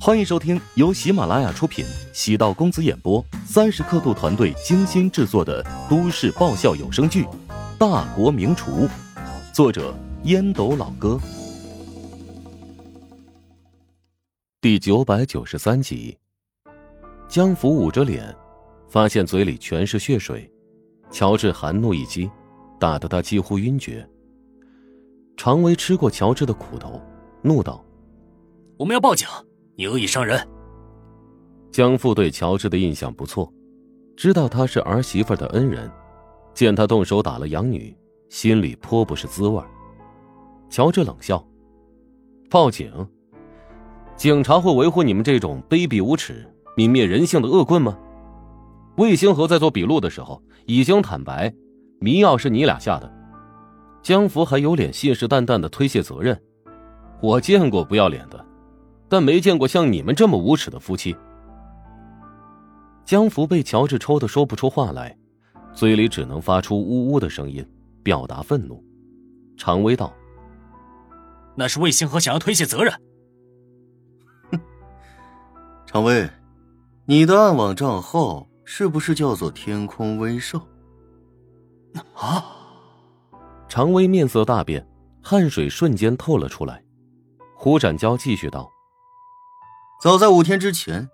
欢迎收听由喜马拉雅出品、喜道公子演播、三十刻度团队精心制作的都市爆笑有声剧《大国名厨》，作者烟斗老哥，第九百九十三集。江福捂着脸，发现嘴里全是血水。乔治含怒一击，打得他几乎晕厥。常威吃过乔治的苦头，怒道：“我们要报警！”你恶意伤人。江父对乔治的印象不错，知道他是儿媳妇的恩人，见他动手打了养女，心里颇不是滋味。乔治冷笑：“报警？警察会维护你们这种卑鄙无耻、泯灭人性的恶棍吗？”魏星河在做笔录的时候已经坦白，迷药是你俩下的。江福还有脸信誓旦旦的推卸责任？我见过不要脸的。但没见过像你们这么无耻的夫妻。江福被乔治抽的说不出话来，嘴里只能发出呜呜的声音，表达愤怒。常威道：“那是魏星河想要推卸责任。”哼，常威，你的暗网账号是不是叫做“天空威兽”？啊！常威面色大变，汗水瞬间透了出来。胡展娇继续道。早在五天之前，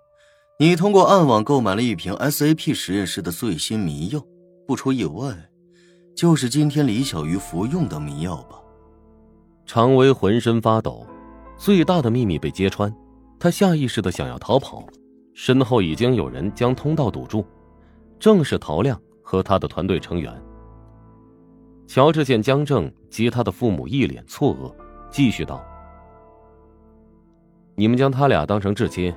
你通过暗网购买了一瓶 SAP 实验室的最新迷药，不出意外，就是今天李小鱼服用的迷药吧？常威浑身发抖，最大的秘密被揭穿，他下意识的想要逃跑，身后已经有人将通道堵住，正是陶亮和他的团队成员。乔治见江正及他的父母一脸错愕，继续道。你们将他俩当成至亲，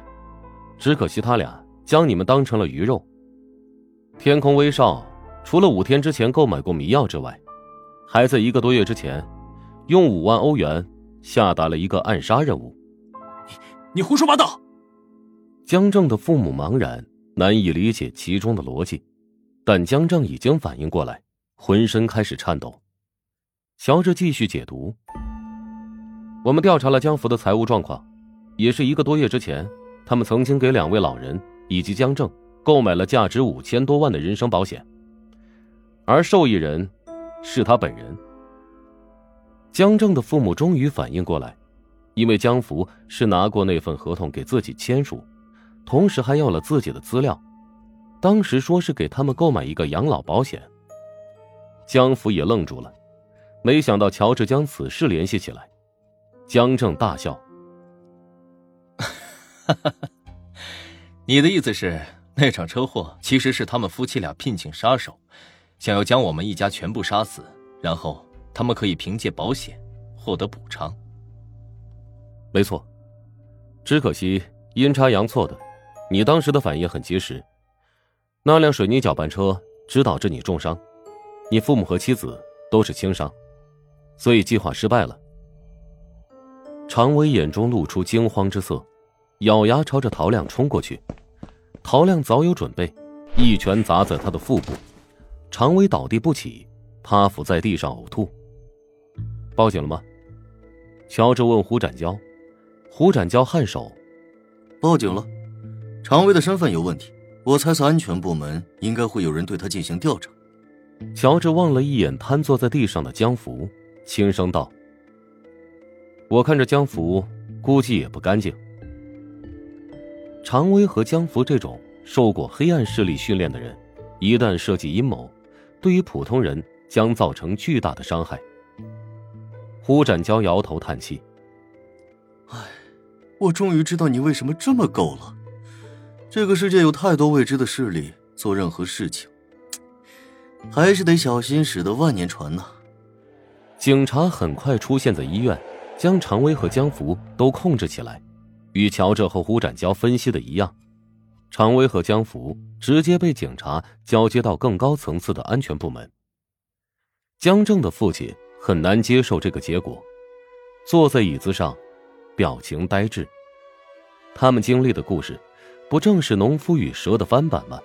只可惜他俩将你们当成了鱼肉。天空威少除了五天之前购买过迷药之外，还在一个多月之前，用五万欧元下达了一个暗杀任务。你你胡说八道！江正的父母茫然，难以理解其中的逻辑，但江正已经反应过来，浑身开始颤抖。乔治继续解读：我们调查了江福的财务状况。也是一个多月之前，他们曾经给两位老人以及江正购买了价值五千多万的人身保险，而受益人是他本人。江正的父母终于反应过来，因为江福是拿过那份合同给自己签署，同时还要了自己的资料，当时说是给他们购买一个养老保险。江福也愣住了，没想到乔治将此事联系起来，江正大笑。哈哈哈，你的意思是那场车祸其实是他们夫妻俩聘请杀手，想要将我们一家全部杀死，然后他们可以凭借保险获得补偿。没错，只可惜阴差阳错的，你当时的反应很及时，那辆水泥搅拌车只导致你重伤，你父母和妻子都是轻伤，所以计划失败了。常威眼中露出惊慌之色。咬牙朝着陶亮冲过去，陶亮早有准备，一拳砸在他的腹部，常威倒地不起，趴伏在地上呕吐。报警了吗？乔治问胡展娇。胡展娇颔首，报警了。常威的身份有问题，我猜测安全部门应该会有人对他进行调查。乔治望了一眼瘫坐在地上的江福，轻声道：“我看这江福估计也不干净。”常威和江福这种受过黑暗势力训练的人，一旦设计阴谋，对于普通人将造成巨大的伤害。胡展娇摇头叹气：“唉，我终于知道你为什么这么够了。这个世界有太多未知的势力，做任何事情还是得小心驶得万年船呐。”警察很快出现在医院，将常威和江福都控制起来。与乔治和胡展娇分析的一样，常威和江福直接被警察交接到更高层次的安全部门。江正的父亲很难接受这个结果，坐在椅子上，表情呆滞。他们经历的故事，不正是农夫与蛇的翻版吗？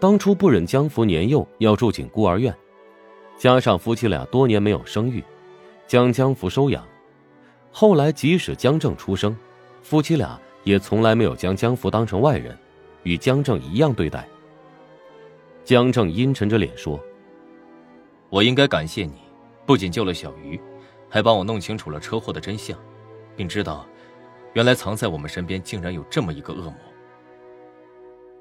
当初不忍江福年幼要住进孤儿院，加上夫妻俩多年没有生育，将江福收养。后来，即使江正出生，夫妻俩也从来没有将江福当成外人，与江正一样对待。江正阴沉着脸说：“我应该感谢你，不仅救了小鱼，还帮我弄清楚了车祸的真相，并知道，原来藏在我们身边竟然有这么一个恶魔。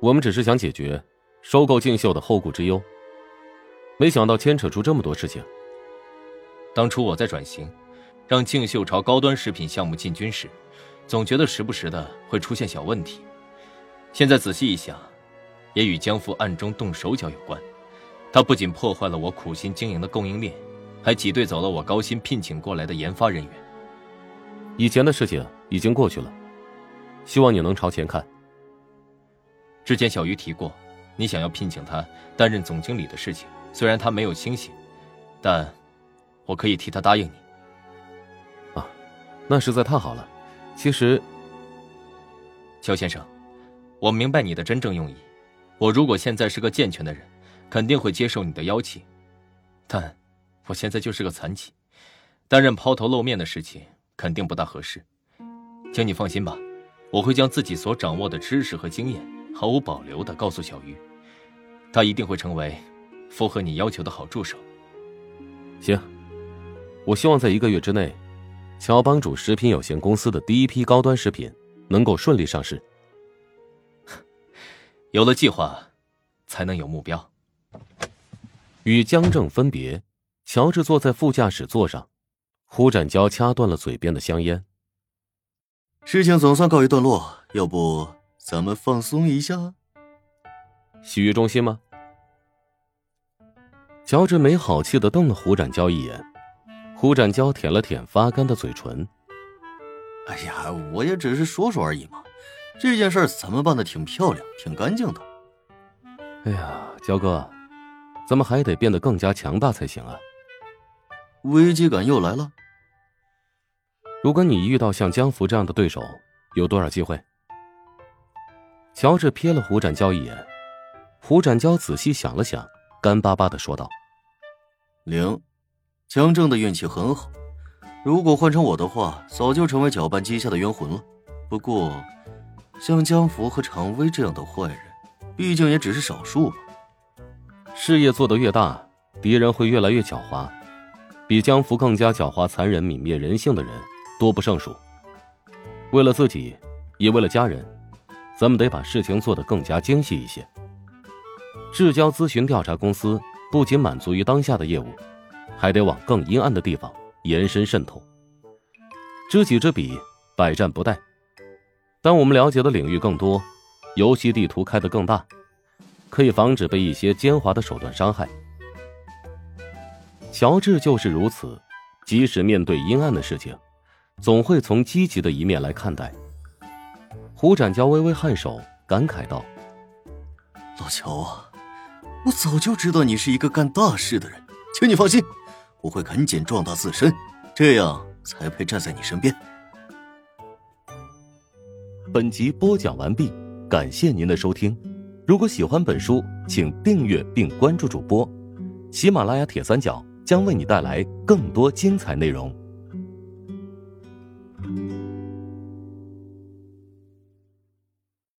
我们只是想解决收购静秀的后顾之忧，没想到牵扯出这么多事情。当初我在转型。”让静秀朝高端食品项目进军时，总觉得时不时的会出现小问题。现在仔细一想，也与江父暗中动手脚有关。他不仅破坏了我苦心经营的供应链，还挤兑走了我高薪聘请过来的研发人员。以前的事情已经过去了，希望你能朝前看。之前小鱼提过，你想要聘请他担任总经理的事情，虽然他没有清醒，但我可以替他答应你。那实在太好了。其实，乔先生，我明白你的真正用意。我如果现在是个健全的人，肯定会接受你的邀请。但，我现在就是个残疾，担任抛头露面的事情肯定不大合适。请你放心吧，我会将自己所掌握的知识和经验毫无保留的告诉小鱼，他一定会成为符合你要求的好助手。行，我希望在一个月之内。乔帮主食品有限公司的第一批高端食品能够顺利上市。有了计划，才能有目标。与江正分别，乔治坐在副驾驶座上，胡展娇掐断了嘴边的香烟。事情总算告一段落，要不咱们放松一下？洗浴中心吗？乔治没好气的瞪了胡展娇一眼。胡展娇舔了舔发干的嘴唇。哎呀，我也只是说说而已嘛。这件事咱们办的挺漂亮，挺干净的。哎呀，焦哥，咱们还得变得更加强大才行啊。危机感又来了。如果你遇到像江福这样的对手，有多少机会？乔治瞥了胡展娇一眼。胡展娇仔细想了想，干巴巴的说道：“零。”江正的运气很好，如果换成我的话，早就成为搅拌机下的冤魂了。不过，像江福和常威这样的坏人，毕竟也只是少数吧。事业做得越大，敌人会越来越狡猾，比江福更加狡猾、残忍、泯灭人性的人多不胜数。为了自己，也为了家人，咱们得把事情做得更加精细一些。至交咨询调查公司不仅满足于当下的业务。还得往更阴暗的地方延伸渗透，知己知彼，百战不殆。当我们了解的领域更多，游戏地图开得更大，可以防止被一些奸猾的手段伤害。乔治就是如此，即使面对阴暗的事情，总会从积极的一面来看待。胡展娇微微颔首，感慨道：“老乔啊，我早就知道你是一个干大事的人，请你放心。”我会赶紧壮大自身，这样才配站在你身边。本集播讲完毕，感谢您的收听。如果喜欢本书，请订阅并关注主播。喜马拉雅铁三角将为你带来更多精彩内容。